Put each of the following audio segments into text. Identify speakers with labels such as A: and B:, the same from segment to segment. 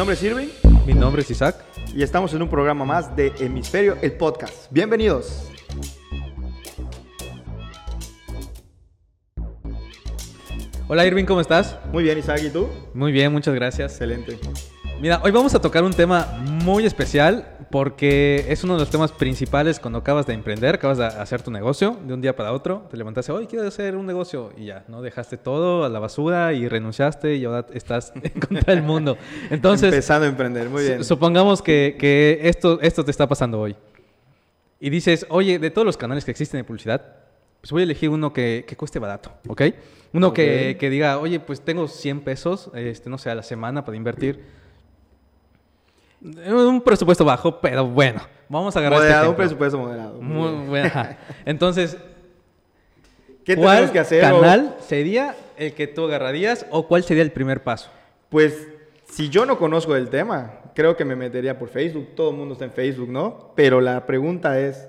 A: Mi nombre es Irving
B: Mi nombre es Isaac.
A: y estamos en un programa más de Hemisferio, el podcast. Bienvenidos.
B: Hola Irving, ¿cómo estás?
A: Muy bien, Isaac, ¿y tú?
B: Muy bien, muchas gracias.
A: Excelente.
B: Mira, hoy vamos a tocar un tema muy especial porque es uno de los temas principales cuando acabas de emprender, acabas de hacer tu negocio de un día para otro, te levantaste, hoy quiero hacer un negocio y ya, ¿no? Dejaste todo a la basura y renunciaste y ahora estás en contra del mundo. Entonces,
A: Empezando a emprender, muy bien.
B: su- supongamos que, que esto, esto te está pasando hoy. Y dices, oye, de todos los canales que existen de publicidad, pues voy a elegir uno que, que cueste barato, ¿ok? Uno que,
A: Ok.
B: que diga, oye, pues tengo 100 pesos, este, no sé, a la semana para invertir. Un presupuesto bajo, pero bueno, vamos a agarrar este
A: Moderado, un presupuesto moderado. Muy
B: Muy
A: bien.
B: bueno, ajá. Entonces,
A: ¿Qué
B: ¿cuál
A: tenemos que hacer? o-
B: canal sería el que tú agarrarías o cuál sería el primer paso?
A: Pues si yo no conozco el tema, creo que me metería por Facebook. Todo el mundo está en Facebook, ¿no? Pero la pregunta es,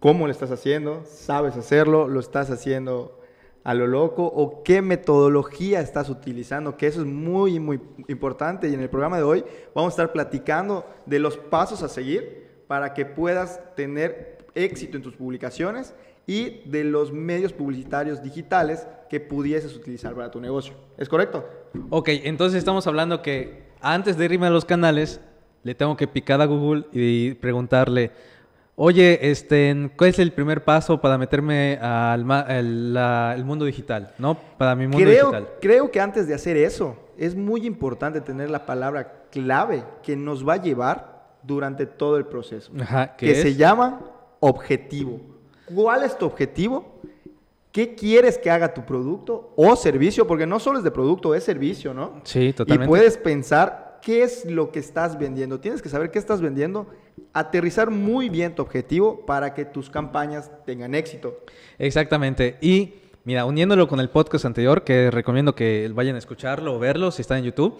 A: ¿cómo lo estás haciendo? ¿Sabes hacerlo? ¿Lo estás haciendo a lo loco? ¿O qué metodología estás utilizando? Que eso es muy, muy importante. Y en el programa de hoy vamos a estar platicando de los pasos a seguir para que puedas tener éxito en tus publicaciones y de los medios publicitarios digitales que pudieses utilizar para tu negocio. ¿Es correcto?
B: Ok, entonces estamos hablando que antes de irme a los canales, le tengo que picar a Google y preguntarle, oye, este, ¿cuál es el primer paso para meterme al la- el mundo digital? ¿No? Para mi mundo
A: creo,
B: digital.
A: creo que antes de hacer eso, es muy importante tener la palabra clave que nos va a llevar durante todo el proceso.
B: Ajá, ¿qué
A: que
B: es?
A: se llama objetivo. ¿Cuál es tu objetivo? ¿Qué quieres que haga tu producto o servicio? Porque no solo es de producto, es servicio, ¿no?
B: Sí,
A: Y
B: totalmente.
A: puedes pensar qué es lo que estás vendiendo. Tienes que saber qué estás vendiendo, aterrizar muy bien tu objetivo para que tus campañas tengan éxito.
B: Exactamente. Y mira, uniéndolo con el podcast anterior, que recomiendo que vayan a escucharlo o verlo si está en YouTube,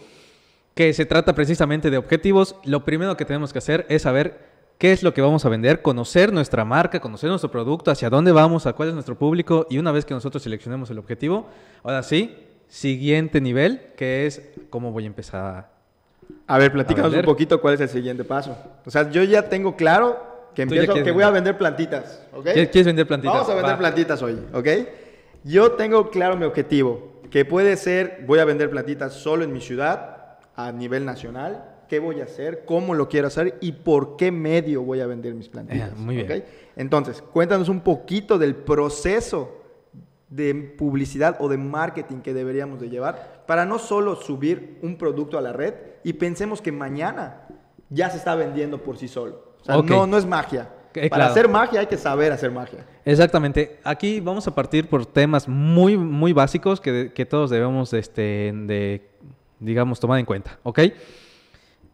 B: que se trata precisamente de objetivos, lo primero que tenemos que hacer es saber qué es lo que vamos a vender, conocer nuestra marca, conocer nuestro producto, hacia dónde vamos, a cuál es nuestro público y una vez que nosotros seleccionemos el objetivo, ahora sí, siguiente nivel, que es cómo voy a empezar a...
A: A ver, platícanos un
B: vender.
A: poquito cuál es el siguiente paso. O sea, yo ya tengo claro que empiezo, que voy a
B: vender.
A: plantitas, ¿ok?
B: ¿Quieres vender plantitas?
A: Vamos a vender
B: Va.
A: plantitas hoy, ¿ok? Yo tengo claro mi objetivo, que puede ser, voy a vender plantitas solo en mi ciudad, a nivel nacional, qué voy a hacer, cómo lo quiero hacer y por qué medio voy a vender mis plantitas.
B: Eh, muy bien.
A: ¿ok? Entonces, cuéntanos un poquito del proceso de publicidad o de marketing que deberíamos de llevar para no solo subir un producto a la red y pensemos que mañana ya se está vendiendo por sí solo. O sea, no, no es magia.
B: Eh,
A: para
B: claro.
A: hacer magia hay que saber hacer magia.
B: Exactamente. Aquí vamos a partir por temas muy, muy básicos que, que todos debemos, este, de, digamos, tomar en cuenta, ¿ok?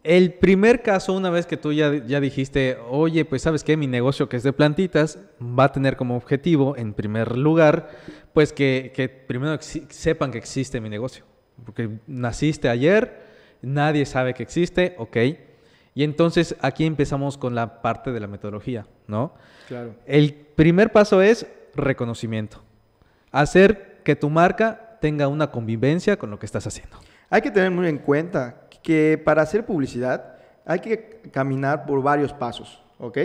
B: El primer caso, una vez que tú ya, ya dijiste, oye, pues sabes que mi negocio que es de plantitas va a tener como objetivo, en primer lugar, pues que, que primero sepan que existe mi negocio. Porque naciste ayer, nadie sabe que existe, ¿ok? Y entonces aquí empezamos con la parte de la metodología, ¿no?
A: Claro.
B: El primer paso es reconocimiento. Hacer que tu marca tenga una convivencia con lo que estás haciendo.
A: Hay que tener muy en cuenta que para hacer publicidad hay que caminar por varios pasos, ¿ok?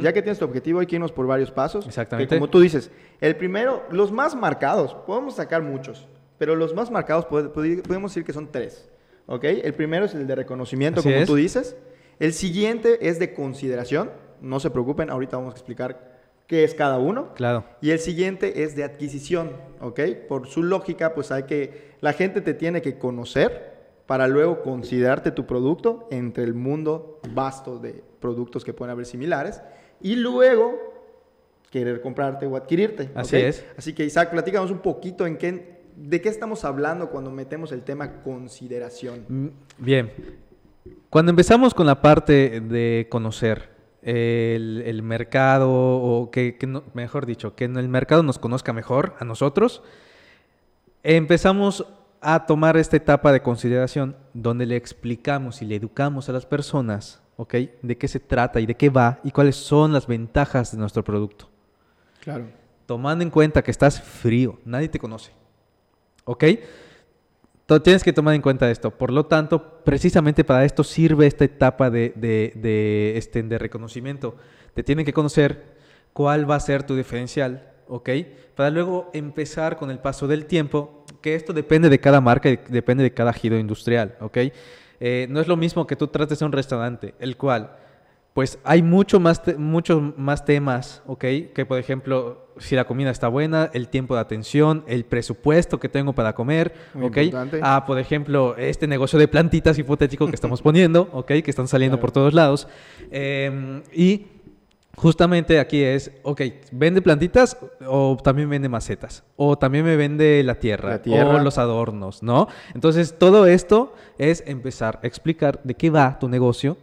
A: Ya que tienes tu objetivo hay que irnos por varios pasos.
B: Exactamente.
A: Que como tú dices, el primero, los más marcados, podemos sacar muchos, pero los más marcados pod- pod- podemos decir que son tres, ¿ok? El primero es el de reconocimiento,
B: Así
A: como
B: es.
A: tú dices. El siguiente es de consideración, no se preocupen, ahorita vamos a explicar qué es cada uno.
B: Claro.
A: Y el siguiente es de adquisición, ¿ok? Por su lógica, pues hay que, la gente te tiene que conocer para luego considerarte tu producto entre el mundo vasto de productos que pueden haber similares y luego querer comprarte o adquirirte.
B: Así es.
A: Así que Isaac, platícanos un poquito en qué, de qué estamos hablando cuando metemos el tema consideración.
B: Mm, Bien. Cuando empezamos con la parte de conocer el, el mercado, o que, que no- mejor dicho, que el mercado nos conozca mejor a nosotros, empezamos a tomar esta etapa de consideración donde le explicamos y le educamos a las personas, ¿ok? De qué se trata y de qué va y cuáles son las ventajas de nuestro producto.
A: Claro.
B: Tomando en cuenta que estás frío, nadie te conoce, ¿ok? tienes que tomar en cuenta esto. Por lo tanto, precisamente para esto sirve esta etapa de, de, este, de reconocimiento. Te tienen que conocer cuál va a ser tu diferencial, ¿ok? Para luego empezar con el paso del tiempo, que esto depende de cada marca depende de cada giro industrial, ¿ok? Eh, no es lo mismo que tú trates a un restaurante, el cual, pues hay mucho más muchos más temas, ¿ok? Que por ejemplo, si la comida está buena, el tiempo de atención, el presupuesto que tengo para comer,
A: Muy
B: ¿ok?
A: importante.
B: Ah, por ejemplo, este negocio de plantitas hipotético que estamos poniendo, ¿ok? Que están saliendo por todos lados. Eh, y justamente aquí es, ok, ¿vende plantitas o también vende macetas? O también me vende la tierra,
A: La tierra.
B: o los adornos, ¿no? Entonces, todo esto es empezar a explicar de qué va tu negocio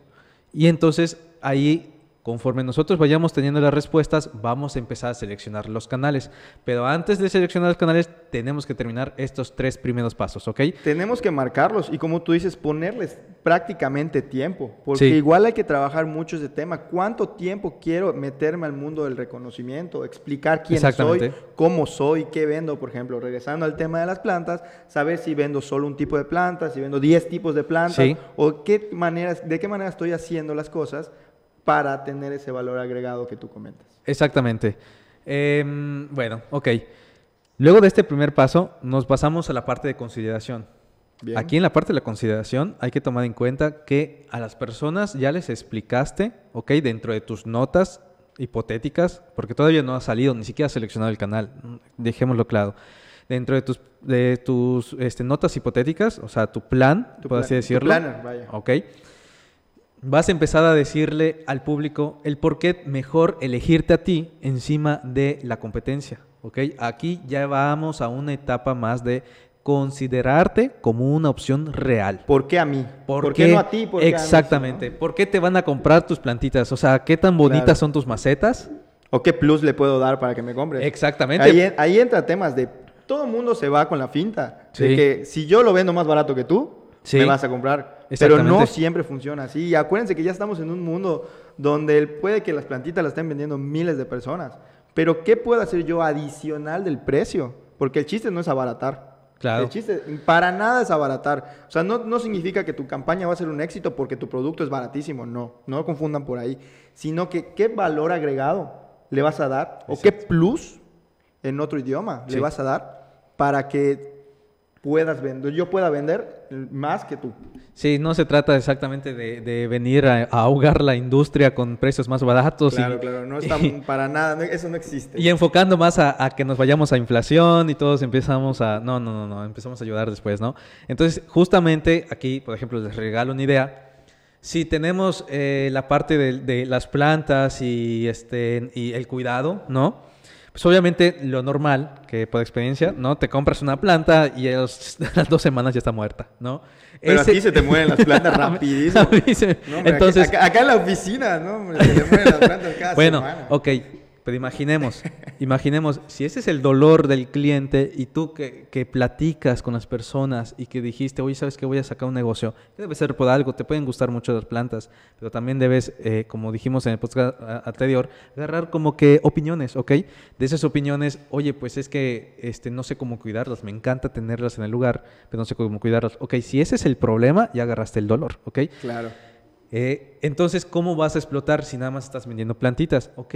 B: y entonces ahí, conforme nosotros vayamos teniendo las respuestas, vamos a empezar a seleccionar los canales. Pero antes de seleccionar los canales, tenemos que terminar estos tres primeros pasos, ¿ok?
A: Tenemos que marcarlos y como tú dices, ponerles prácticamente tiempo, porque
B: Sí.
A: igual hay que trabajar mucho ese tema. ¿Cuánto tiempo quiero meterme al mundo del reconocimiento? Explicar quién soy, cómo soy, qué vendo, por ejemplo, regresando al tema de las plantas, saber si vendo solo un tipo de plantas, si vendo 10 tipos de plantas,
B: Sí.
A: o qué maneras, de qué manera estoy haciendo las cosas para tener ese valor agregado que tú comentas.
B: Exactamente. Em, bueno, ok. Luego de este primer paso, nos pasamos a la parte de consideración.
A: Bien.
B: Aquí en la parte de la consideración hay que tomar en cuenta que a las personas ya les explicaste, ok, dentro de tus notas hipotéticas, porque todavía no ha salido, ni siquiera has seleccionado el canal, dejémoslo claro. Dentro de tus, de tus este, notas hipotéticas, o sea, tu plan,
A: Tu
B: por
A: plan-
B: así
A: tu
B: decirlo.
A: planner, vaya.
B: Ok. Vas a empezar a decirle al público el por qué mejor elegirte a ti encima de la competencia. ¿ok? Aquí ya vamos a una etapa más de considerarte como una opción real.
A: ¿Por qué a mí?
B: ¿Por,
A: ¿Por qué no a ti? ¿Por qué a mí?
B: Exactamente. ¿Por qué te van a comprar tus plantitas? O sea, ¿qué tan bonitas
A: Claro.
B: son tus macetas?
A: ¿O qué plus le puedo dar para que me compres?
B: Exactamente.
A: Ahí, ahí entra temas de todo el mundo se va con la finta. De
B: Sí.
A: que si yo lo vendo más barato que tú,
B: Sí.
A: me vas a comprar. Pero no siempre funciona así. Y acuérdense que ya estamos en un mundo donde puede que las plantitas las estén vendiendo miles de personas. Pero ¿qué puedo hacer yo adicional del precio? Porque el chiste no es abaratar.
B: Claro.
A: El chiste para nada es abaratar. O sea, no, no significa que tu campaña va a ser un éxito porque tu producto es baratísimo. No, no lo confundan por ahí. Sino que qué valor agregado le vas a dar o qué plus en otro idioma
B: Sí.
A: le vas a dar para que puedas vender, yo pueda vender más que tú.
B: Sí, no se trata exactamente de, de venir a, a ahogar la industria con precios más baratos. y-
A: Claro, claro, no está para nada, no- eso no existe.
B: Y enfocando más a, a que nos vayamos a inflación y todos empezamos a... No, no, no, no, empezamos a ayudar después, ¿no? Entonces, justamente aquí, por ejemplo, les regalo una idea. Si tenemos eh, la parte de, de las plantas y, este, y el cuidado, ¿no? Pues obviamente lo normal, que por experiencia, ¿no? Te compras una planta y a los- a las dos semanas ya está muerta, ¿no?
A: Pero
B: Ese-
A: a ti se te mueren las plantas rapidísimo.
B: A mí se-
A: No, hombre,
B: Entonces,
A: acá, acá en la oficina, ¿no? Se te mueren las plantas cada
B: bueno,
A: semana.
B: ok, pero imaginemos, imaginemos, si ese es el dolor del cliente y tú que, que platicas con las personas y que dijiste, oye, ¿sabes que voy a sacar un negocio? Debe ser por algo, te pueden gustar mucho las plantas, pero también debes, eh, como dijimos en el podcast a- anterior, agarrar como que opiniones, ¿ok? De esas opiniones, oye, pues es que este, no sé cómo cuidarlas, me encanta tenerlas en el lugar, pero no sé cómo cuidarlas. Ok, si ese es el problema, ya agarraste el dolor, ¿ok?
A: Claro.
B: Eh, entonces, ¿cómo vas a explotar si nada más estás vendiendo plantitas? Ok,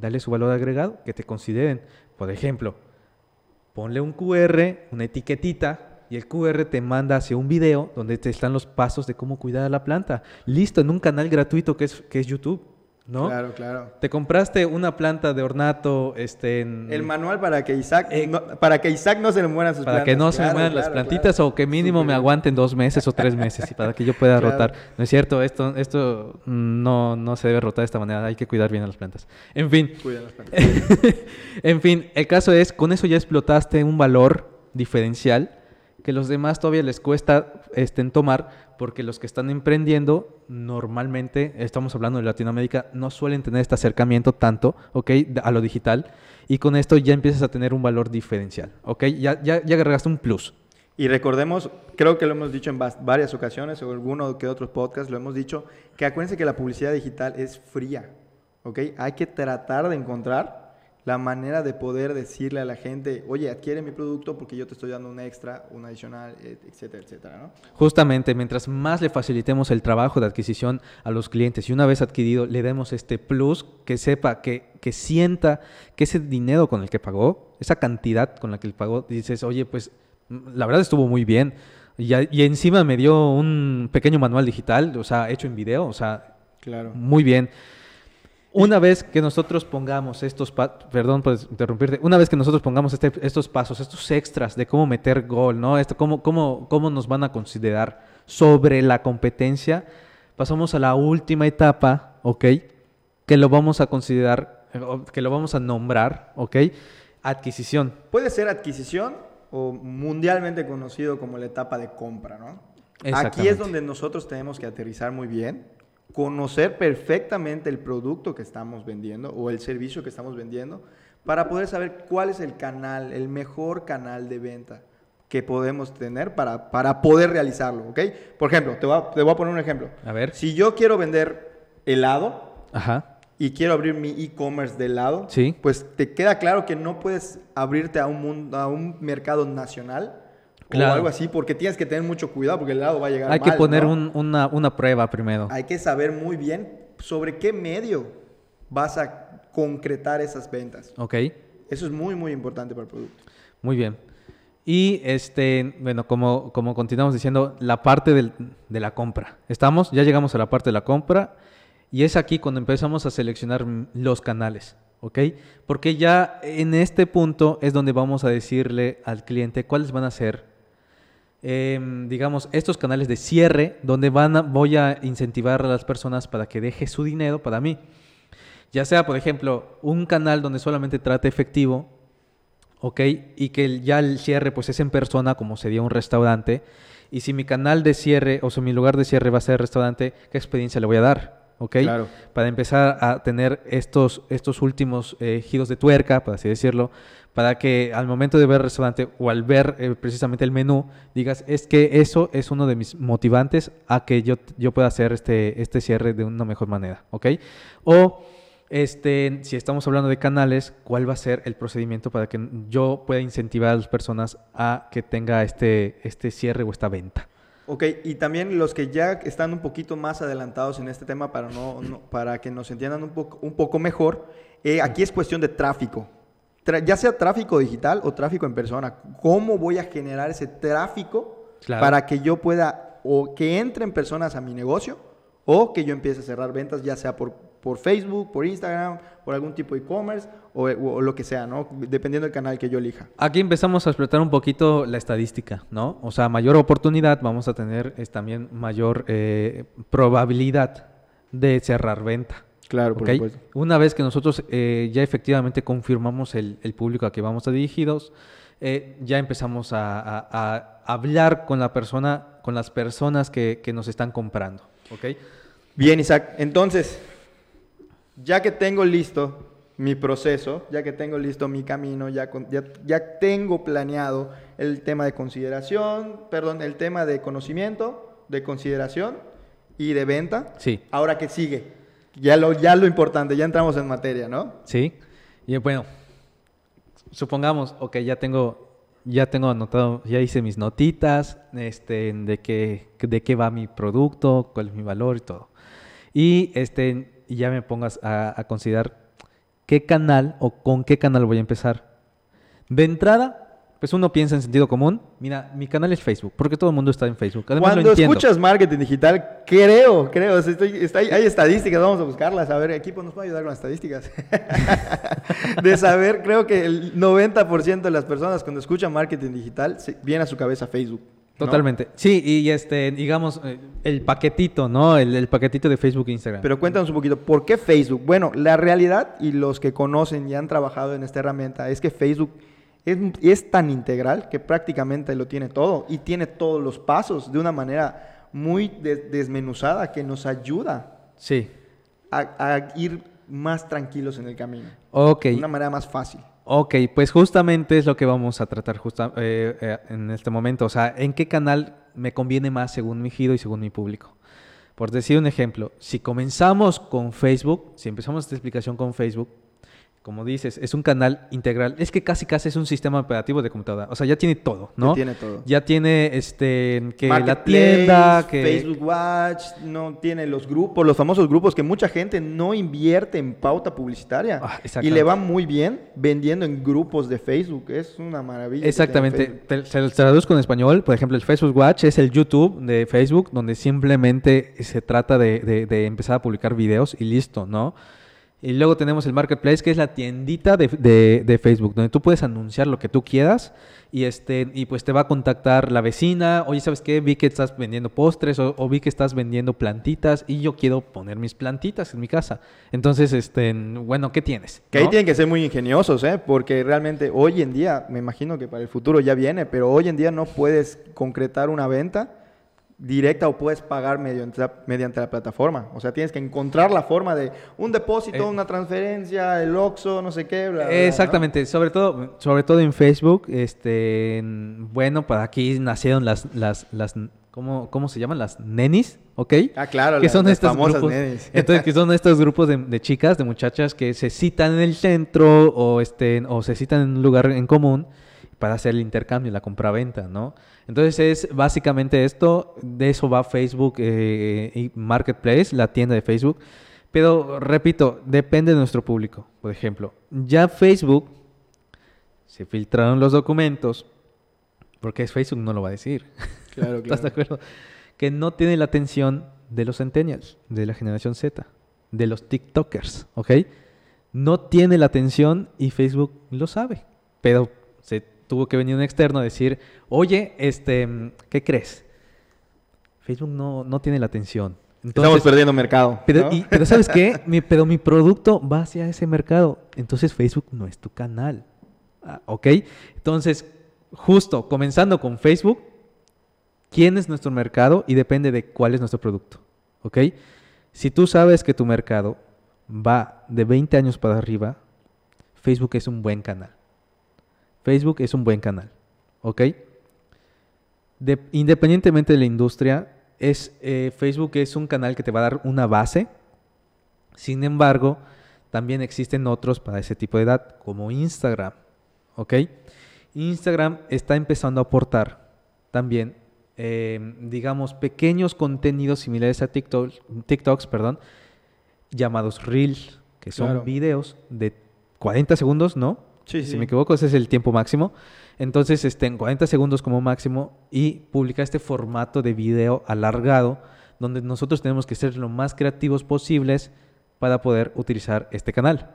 B: dale su valor agregado, que te consideren. Por ejemplo, ponle un QR, una etiquetita, y el QR te manda hacia un video donde te están los pasos de cómo cuidar a la planta. Listo, en un canal gratuito que es, que es YouTube, ¿no?
A: Claro, claro.
B: Te compraste una planta de ornato, este, en-
A: El manual para que Isaac,
B: Eh,
A: no, para que Isaac no se le mueran sus
B: para
A: plantas.
B: que no se me
A: Claro,
B: mueran las plantitas
A: claro.
B: o que mínimo me aguanten dos meses o tres meses y para que yo pueda rotar. No es cierto, esto, esto no, no se debe rotar de esta manera, hay que cuidar bien a las plantas. En fin,
A: Cuida las plantas.
B: en fin, el caso es, con eso ya explotaste un valor diferencial que los demás todavía les cuesta este, tomar porque los que están emprendiendo normalmente, estamos hablando de Latinoamérica, no suelen tener este acercamiento tanto, ¿ok? A lo digital y con esto ya empiezas a tener un valor diferencial, ¿ok? Ya, ya, ya agregaste un plus.
A: Y recordemos, creo que lo hemos dicho en varias ocasiones o alguno que otros podcasts lo hemos dicho, que acuérdense que la publicidad digital es fría, ¿ok? Hay que tratar de encontrar la manera de poder decirle a la gente, oye, adquiere mi producto porque yo te estoy dando un extra, un adicional, etcétera, etcétera, ¿no?
B: Justamente, mientras más le facilitemos el trabajo de adquisición a los clientes y una vez adquirido le demos este plus, que sepa, que, que sienta que ese dinero con el que pagó, esa cantidad con la que él pagó, dices, oye, pues la verdad estuvo muy bien. Y, y encima me dio un pequeño manual digital, o sea, hecho en video, o sea,
A: Claro.
B: muy bien. Una vez que nosotros pongamos estos, perdón por interrumpirte, una vez que nosotros pongamos este- estos pasos, estos extras de cómo meter gol, ¿no? Esto, cómo, cómo, cómo nos van a considerar sobre la competencia, pasamos a la última etapa, ¿ok? Que lo vamos a considerar, que lo vamos a nombrar, ¿ok? Adquisición.
A: Puede ser adquisición o mundialmente conocido como la etapa de compra, ¿no? Aquí es donde nosotros tenemos que aterrizar muy bien, conocer perfectamente el producto que estamos vendiendo o el servicio que estamos vendiendo para poder saber cuál es el canal, el mejor canal de venta que podemos tener para, para poder realizarlo, ¿ok? Por ejemplo, te voy, a, te voy a poner un ejemplo.
B: A ver.
A: Si yo quiero vender helado,
B: Ajá.
A: y quiero abrir mi e-commerce de lado,
B: Sí.
A: pues te queda claro que no puedes abrirte a un, mundo, a un mercado nacional
B: Claro.
A: o algo así, porque tienes que tener mucho cuidado porque el helado va a llegar
B: Hay que poner
A: ¿no?
B: un- una, una prueba primero.
A: Hay que saber muy bien sobre qué medio vas a concretar esas ventas.
B: ¿Ok?
A: Eso es muy, muy importante para el producto.
B: Muy bien. Y este, bueno, como, como continuamos diciendo, la parte del- de la compra. Estamos, ya llegamos a la parte de la compra y es aquí cuando empezamos a seleccionar los canales, ¿ok? Porque ya en este punto es donde vamos a decirle al cliente cuáles van a ser, em, digamos, estos canales de cierre donde van a- voy a incentivar a las personas para que deje su dinero para mí. Ya sea, por ejemplo, un canal donde solamente trate efectivo, ¿ok? Y que ya el cierre pues es en persona, como sería un restaurante. Y si mi canal de cierre o si mi lugar de cierre va a ser restaurante, ¿qué experiencia le voy a dar? ¿Ok?
A: Claro.
B: Para empezar a tener estos, estos últimos eh, giros de tuerca, por así decirlo, para que al momento de ver el restaurante o al ver eh, precisamente el menú, digas, es que eso es uno de mis motivantes a que yo, yo pueda hacer este, este cierre de una mejor manera, ¿ok? O este, si estamos hablando de canales, ¿cuál va a ser el procedimiento para que yo pueda incentivar a las personas a que tenga este, este cierre o esta venta?
A: Ok, y también los que ya están un poquito más adelantados en este tema para, no, para que nos entiendan un poco, un poco mejor, eh, aquí es cuestión de tráfico. Ya sea tráfico digital o tráfico en persona. ¿Cómo voy a generar ese tráfico
B: Claro.
A: para que yo pueda o que entren personas a mi negocio o que yo empiece a cerrar ventas, ya sea por, por Facebook, por Instagram, por algún tipo de e-commerce o, o lo que sea, ¿no? Dependiendo del canal que yo elija.
B: Aquí empezamos a explotar un poquito la estadística, ¿no? O sea, mayor oportunidad, vamos a tener es también mayor eh, probabilidad de cerrar venta.
A: Claro,
B: ¿ok? Una vez que nosotros eh, ya efectivamente confirmamos el, el público a que vamos a dirigidos, eh, ya empezamos a, a- a hablar con la persona, con las personas que, que nos están comprando, ¿ok?
A: Bien, Isaac. Entonces, ya que tengo listo mi proceso, ya que tengo listo mi camino, ya, con- ya, ya tengo planeado el tema de consideración, perdón, el tema de conocimiento, de consideración y de venta.
B: Sí.
A: Ahora que sigue, ya lo, ya lo importante, ya entramos en materia, ¿no?
B: Sí. Y bueno, supongamos, ok, ya tengo, ya tengo anotado, ya hice mis notitas, este, de qué, de qué va mi producto, cuál es mi valor y todo. Y este, ya me pongas a considerar qué canal o con qué canal voy a empezar. De entrada, pues uno piensa en sentido común. Mira, mi canal es Facebook, porque todo el mundo está en Facebook. Además, lo
A: Cuando escuchas marketing digital, creo, creo, estoy- hay estadísticas, vamos a buscarlas. A ver, equipo nos puede ayudar con las estadísticas. de saber, creo que el 90% de las personas cuando escuchan marketing digital viene a su cabeza Facebook. ¿no?
B: Totalmente. Sí, y este, digamos, eh, el paquetito, ¿no? El, el paquetito de Facebook e Instagram.
A: Pero cuéntanos un poquito, ¿por qué Facebook? Bueno, la realidad y los que conocen y han trabajado en esta herramienta es que Facebook es, es tan integral que prácticamente lo tiene todo y tiene todos los pasos de una manera muy de- desmenuzada que nos ayuda
B: Sí.
A: a, a ir más tranquilos en el camino.
B: Ok.
A: De una manera más fácil.
B: Ok, pues justamente es lo que vamos a tratar justa- eh, eh, en este momento. O sea, ¿en qué canal me conviene más según mi giro y según mi público? Por decir un ejemplo, si comenzamos con Facebook, si empezamos esta explicación con Facebook, como dices, es un canal integral. Es que casi casi es un sistema operativo de computadora. O sea, ya tiene todo, ¿no?
A: Ya tiene todo.
B: Ya tiene este que la tienda, que
A: Facebook Watch, no tiene los grupos, los famosos grupos que mucha gente no invierte en pauta publicitaria
B: Ah,
A: y le va muy bien vendiendo en grupos de Facebook. Es una maravilla.
B: Exactamente. se lo traduzco en español. Por ejemplo, el Facebook Watch es el YouTube de Facebook, donde simplemente se trata de, de- de empezar a publicar videos y listo, ¿no? Y luego tenemos el Marketplace, que es la tiendita de, de- de Facebook, donde tú puedes anunciar lo que tú quieras y, este, y pues te va a contactar la vecina. Oye, ¿sabes qué? Vi que estás vendiendo postres o, o vi que estás vendiendo plantitas y yo quiero poner mis plantitas en mi casa. Entonces, este, bueno, ¿qué tienes?
A: Que ahí
B: ¿No?
A: tienen que ser muy ingeniosos, ¿eh? Porque realmente hoy en día, me imagino que para el futuro ya viene, pero hoy en día no puedes concretar una venta directa o puedes pagar mediante, mediante la plataforma. O sea, tienes que encontrar la forma de un depósito,
B: Eh.
A: una transferencia, el OXXO, no sé qué, bla, bla, bla, ¿no?
B: Exactamente, sobre todo, sobre todo en Facebook, este, en- bueno, para aquí nacieron las, las, las, ¿cómo, cómo se llaman? Las nenis, ¿ok?
A: Ah, claro,
B: que
A: las-
B: son
A: las
B: estos
A: famosas
B: grupos,
A: nenis.
B: entonces que son estos grupos de, de chicas, de muchachas que se citan en el centro o este, o se citan en un lugar en común para hacer el intercambio, la compraventa, ¿no? Entonces es básicamente esto, de eso va Facebook eh, y Marketplace, la tienda de Facebook. Pero repito, depende de nuestro público. Por ejemplo, ya Facebook se filtraron los documentos, porque es Facebook no lo va a decir.
A: Claro,
B: ¿Estás de
A: claro.
B: acuerdo? Que no tiene la atención de los centennials, de la generación Z, de los TikTokers, ¿ok? No tiene la atención y Facebook lo sabe. Pero se tuvo que venir un externo a decir, oye, este, ¿qué crees? Facebook no, no tiene la atención.
A: Estamos perdiendo mercado.
B: pero,
A: ¿no?
B: y- pero ¿sabes qué? Mi, pero mi producto va hacia ese mercado. Entonces Facebook no es tu canal. Ah, ¿Ok? Entonces, justo comenzando con Facebook, ¿quién es nuestro mercado? Y depende de cuál es nuestro producto. ¿Ok? Si tú sabes que tu mercado va de 20 años para arriba, Facebook es un buen canal. Facebook es un buen canal. ¿Ok? De- independientemente de la industria, es, eh, Facebook es un canal que te va a dar una base. Sin embargo, también existen otros para ese tipo de edad, como Instagram. ¿Ok? Instagram está empezando a aportar también, eh, digamos, pequeños contenidos similares a TikTok, TikToks, perdón, llamados Reels, que son
A: Claro.
B: videos de 40 segundos, ¿no?
A: Sí,
B: si
A: sí.
B: me equivoco, ese es el tiempo máximo. Entonces, este, en 40 segundos como máximo y publicar este formato de video alargado, donde nosotros tenemos que ser lo más creativos posibles para poder utilizar este canal.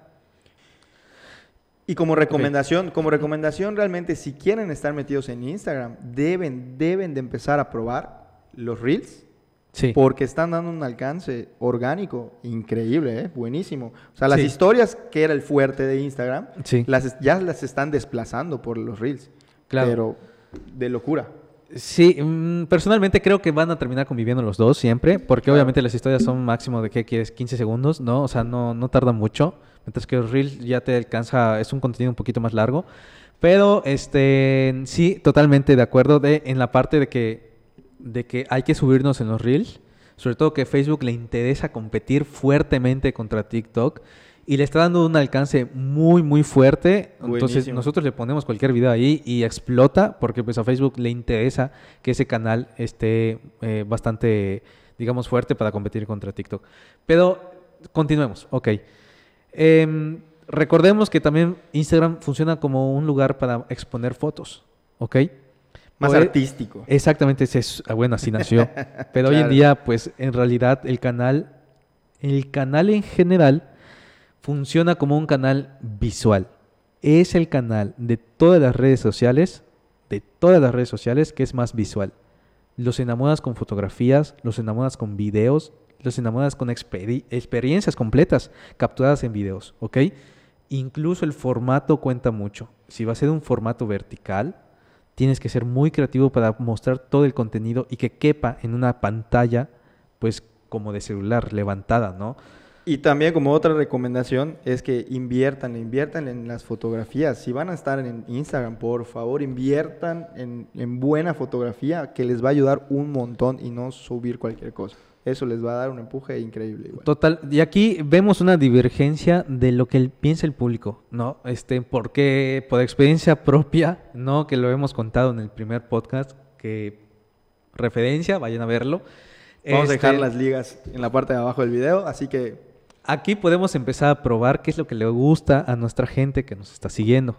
A: Y como recomendación, como recomendación realmente, si quieren estar metidos en Instagram, deben, deben de empezar a probar los Reels.
B: Sí.
A: Porque están dando un alcance orgánico increíble, ¿eh? buenísimo. O sea, las
B: Sí.
A: historias, que era el fuerte de Instagram,
B: Sí.
A: las, ya las están desplazando por los Reels.
B: Claro.
A: Pero de locura.
B: Sí, mm, personalmente creo que van a terminar conviviendo los dos siempre, porque
A: Claro.
B: obviamente las historias son máximo de, ¿qué quieres? 15 segundos, ¿no? O sea, no, no tardan mucho, mientras que los Reels ya te alcanza, es un contenido un poquito más largo. Pero, este, sí, totalmente de acuerdo de, en la parte de que, de que hay que subirnos en los Reels, sobre todo que Facebook le interesa competir fuertemente contra TikTok y le está dando un alcance muy, muy fuerte. Entonces, nosotros le ponemos cualquier video ahí y explota porque pues a Facebook le interesa que ese canal esté eh, bastante, digamos, fuerte para competir contra TikTok. Pero continuemos, ok. Em, recordemos que también Instagram funciona como un lugar para exponer fotos, ¿ok?
A: Más
B: Poder-
A: artístico.
B: Exactamente, es, ah, bueno, así nació. Pero hoy en día, pues en realidad el canal, el canal en general funciona como un canal visual. Es el canal de todas las redes sociales, de todas las redes sociales que es más visual. Los enamoras con fotografías, los enamoras con videos, los enamoras con experi- experiencias completas capturadas en videos, ¿ok? Incluso el formato cuenta mucho. Si va a ser un formato vertical, tienes que ser muy creativo para mostrar todo el contenido y que quepa en una pantalla, pues como de celular, levantada, ¿no?
A: Y también como otra recomendación es que inviertan, inviertan en las fotografías. Si van a estar en Instagram, por favor, inviertan en, en buena fotografía que les va a ayudar un montón y no subir cualquier cosa. Eso les va a dar un empuje increíble. Igual.
B: Total, y aquí vemos una divergencia de lo que piensa el público, ¿no? Este, porque por experiencia propia, ¿no? Que lo hemos contado en el primer podcast, que referencia, vayan a verlo.
A: Vamos a dejar
B: Este,
A: las ligas en la parte de abajo del video, así que
B: Aquí podemos empezar a probar qué es lo que le gusta a nuestra gente que nos está siguiendo.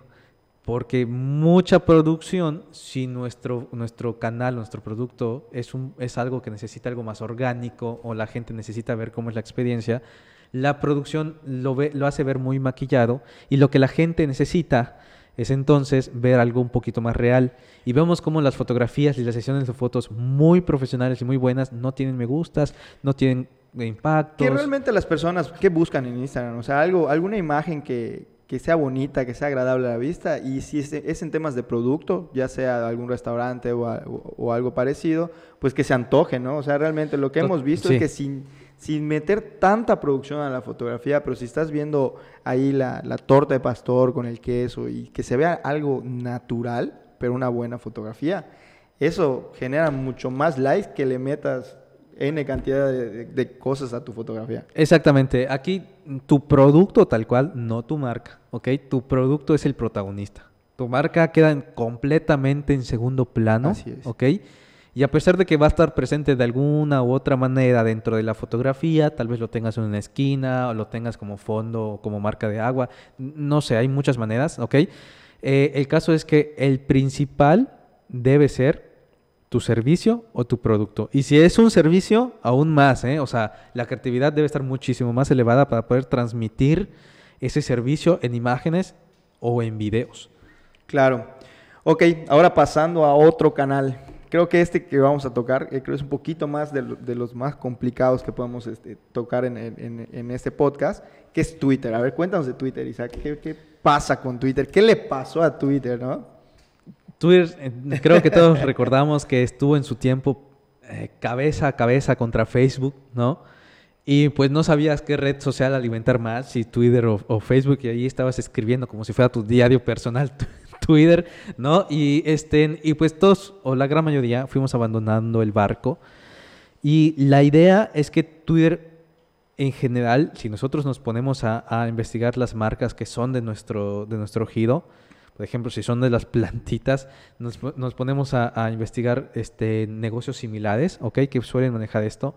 B: Porque mucha producción, si nuestro, nuestro canal, nuestro producto es, un, es algo que necesita algo más orgánico o la gente necesita ver cómo es la experiencia, la producción lo, ve, lo hace ver muy maquillado y lo que la gente necesita es entonces ver algo un poquito más real. Y vemos cómo las fotografías y las sesiones de fotos muy profesionales y muy buenas no tienen me gustas, no tienen impactos.
A: que realmente las personas, ¿qué buscan en Instagram? O sea, algo, alguna imagen que, que sea bonita, que sea agradable a la vista. Y si es, es en temas de producto, ya sea algún restaurante o, a- o- o algo parecido, pues que se antoje, ¿no? O sea, realmente lo que hemos visto
B: sí.
A: es que sin, sin meter tanta producción a la fotografía, pero si estás viendo ahí la, la torta de pastor con el queso y que se vea algo natural, pero una buena fotografía, eso genera mucho más likes que le metas N cantidad de, cosas a tu fotografía.
B: Exactamente. Aquí tu producto tal cual, no tu marca, ¿ok? Tu producto es el protagonista. Tu marca queda en- completamente en segundo plano,
A: Así es.
B: ¿ok? Y a pesar de que va a estar presente de alguna u otra manera dentro de la fotografía, tal vez lo tengas en una esquina o lo tengas como fondo o como marca de agua, no sé, hay muchas maneras, ¿ok? Eh, el caso es que el principal debe ser tu servicio o tu producto. Y si es un servicio, aún más, ¿eh? O sea, la creatividad debe estar muchísimo más elevada para poder transmitir ese servicio en imágenes o en videos.
A: Claro. Ok, ahora pasando a otro canal. Creo que este que vamos a tocar, eh, creo es un poquito más de, de los más complicados que podemos este, tocar en, en- en- en este podcast, que es Twitter. A ver, cuéntanos de Twitter, Isaac. ¿Qué, qué pasa con Twitter? ¿Qué le pasó a Twitter, no?
B: Twitter, eh, creo que todos recordamos que estuvo en su tiempo eh, cabeza a cabeza contra Facebook, ¿no? Y pues no sabías qué red social alimentar más, si Twitter o, o Facebook, y ahí estabas escribiendo como si fuera tu diario personal, Twitter, ¿no? Y, este, y pues todos, o la gran mayoría, fuimos abandonando el barco. Y la idea es que Twitter, en general, si nosotros nos ponemos a, a investigar las marcas que son de nuestro, de nuestro giro, por ejemplo, si son de las plantitas, nos, nos ponemos a, a investigar este, negocios similares, ¿ok? Que suelen manejar esto.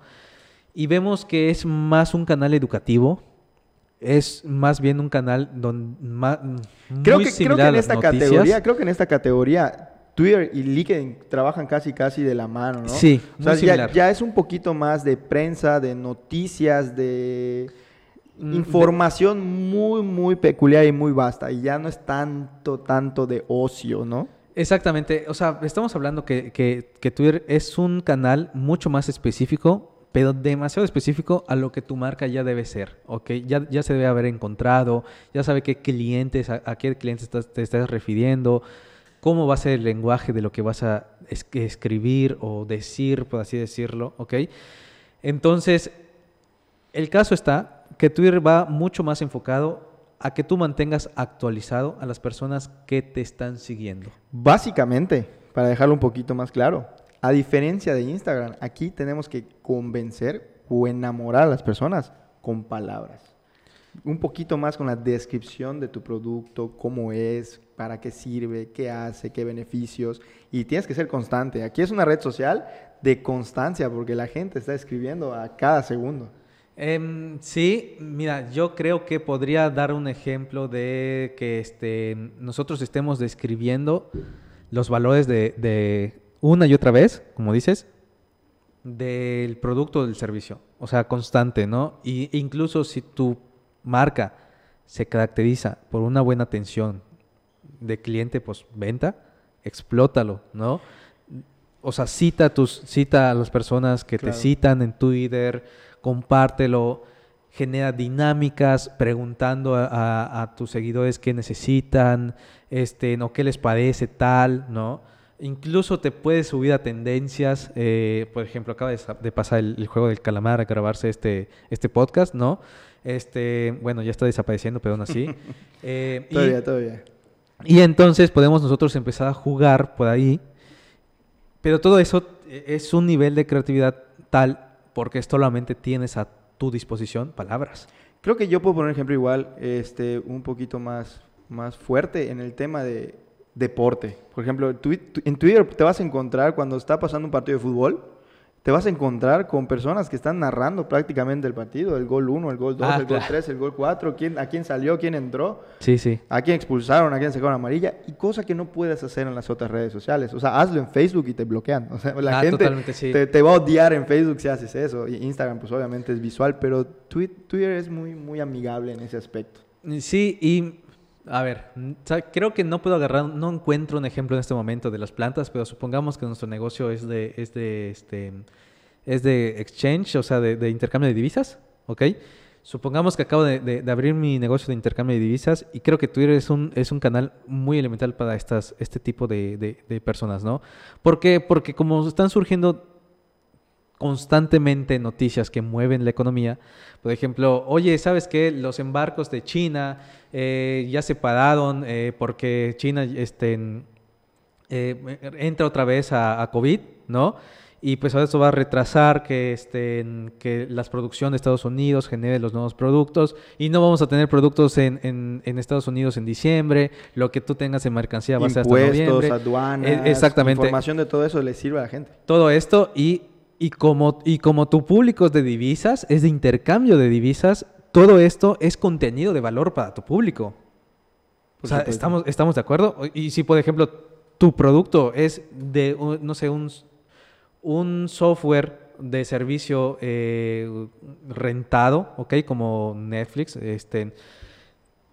B: Y vemos que es más un canal educativo, es más bien un canal donde más,
A: Creo
B: muy
A: que, creo
B: similar
A: que
B: a
A: en esta
B: noticias.
A: categoría, creo que en esta categoría Twitter y LinkedIn trabajan casi casi de la mano, ¿no?
B: Sí,
A: O sea,
B: muy
A: ya,
B: similar.
A: ya es un poquito más de prensa, de noticias, de- información muy, muy peculiar y muy vasta. Y ya no es tanto, tanto de ocio, ¿no?
B: Exactamente, o sea, estamos hablando que, que- que Twitter es un canal mucho más específico, pero demasiado específico a lo que tu marca ya debe ser, ¿ok? Ya, ya se debe haber encontrado, ya sabe qué clientes, a, a qué clientes estás- te estás refiriendo, cómo va a ser el lenguaje de lo que vas a es- escribir o decir, por así decirlo, ¿ok? Entonces, el caso está que Twitter va mucho más enfocado a que tú mantengas actualizado a las personas que te están siguiendo.
A: Básicamente, para dejarlo un poquito más claro, a diferencia de Instagram, aquí tenemos que convencer o enamorar a las personas con palabras. Un poquito más con la descripción de tu producto, cómo es, para qué sirve, qué hace, qué beneficios. Y tienes que ser constante. Aquí es una red social de constancia porque la gente está escribiendo a cada segundo.
B: Em, sí, mira, yo creo que podría dar un ejemplo de que este, nosotros estemos describiendo los valores de, de una y otra vez, como dices, del producto o del servicio. O sea, constante, ¿no? Y incluso si tu marca se caracteriza por una buena atención de cliente postventa, explótalo, ¿no? O sea, cita a, tus, cita a las personas que
A: Claro.
B: te citan en Twitter, compártelo, genera dinámicas preguntando a, a- a tus seguidores qué necesitan, este, ¿no? ¿Qué les parece tal, no? Incluso te puedes subir a tendencias. eh, por ejemplo, acaba de, sa- de pasar el, el juego del calamar a grabarse este, este podcast, ¿no? Este, bueno, ya está desapareciendo, pero aún así. Eh, y-
A: Todavía, todavía.
B: y entonces podemos nosotros empezar a jugar por ahí. Pero todo eso eh, es un nivel de creatividad tal porque solamente tienes a tu disposición palabras.
A: Creo que yo puedo poner un ejemplo igual, este, un poquito más, más fuerte en el tema de deporte. Por ejemplo, en Twitter te vas a encontrar cuando está pasando un partido de fútbol, te vas a encontrar con personas que están narrando prácticamente el partido, el gol 1, el gol 2,
B: Ah,
A: el gol
B: claro.
A: 3, el gol 4, quién, a quién salió, quién entró,
B: Sí, sí.
A: a quién expulsaron, a quién sacaron amarilla, y cosa que no puedes hacer en las otras redes sociales. O sea, hazlo en Facebook y te bloquean. O sea, la
B: Ah,
A: gente
B: sí.
A: te, te va a odiar en Facebook si haces eso. Y Instagram, pues obviamente es visual, pero Twi- Twitter es muy, muy amigable en ese aspecto.
B: Sí, y a ver, creo que no puedo agarrar, no encuentro un ejemplo en este momento de las plantas, pero supongamos que nuestro negocio es de, es de, este, es de exchange, o sea, de, intercambio de divisas, ¿ok? Supongamos que acabo de, abrir mi negocio de intercambio de divisas y creo que Twitter es un, es un canal muy elemental para estas, este tipo de- de personas, ¿no? ¿Por qué? Porque como están surgiendo constantemente noticias que mueven la economía. Por ejemplo, oye, ¿sabes qué? Los embarcos de China eh, ya se pararon eh, porque China este, eh, entra otra vez a, a COVID, ¿no? Y pues ahora eso va a retrasar que, este, que las producciones de Estados Unidos genere los nuevos productos y no vamos a tener productos en, en- en Estados Unidos en diciembre, lo que tú tengas en mercancía va a ser hasta
A: Impuestos,
B: noviembre.
A: aduanas,
B: Eh, exactamente.
A: información de todo eso le sirve a la gente.
B: Todo esto y, y, como, y como tu público es de divisas, es de intercambio de divisas, todo esto es contenido de valor para tu público. O sea,
A: supuesto.
B: ¿estamos, ¿estamos de acuerdo? Y si, por ejemplo, tu producto es de, un- no sé, un, un software de servicio eh, rentado, ¿ok? Como Netflix, este...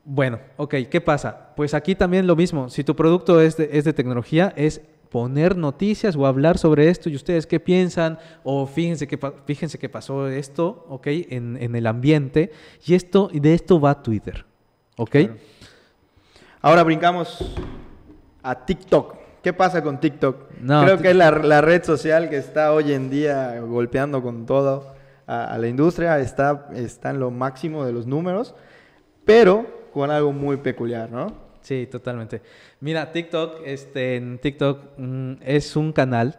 B: Bueno, ok, ¿qué pasa? Pues aquí también lo mismo. Si tu producto es de, es de tecnología, es poner noticias o hablar sobre esto y ustedes qué piensan o fíjense que, fíjense que pasó esto, ¿ok? En, en el ambiente y esto y de esto va Twitter, ¿ok?
A: Claro. Ahora brincamos a TikTok. ¿Qué pasa con TikTok?
B: No,
A: Creo que es la, la red social que está hoy en día golpeando con todo a, a la industria. Está, está en lo máximo de los números, pero con algo muy peculiar, ¿no?
B: Sí, totalmente. Mira, TikTok, este, en TikTok mm, es un canal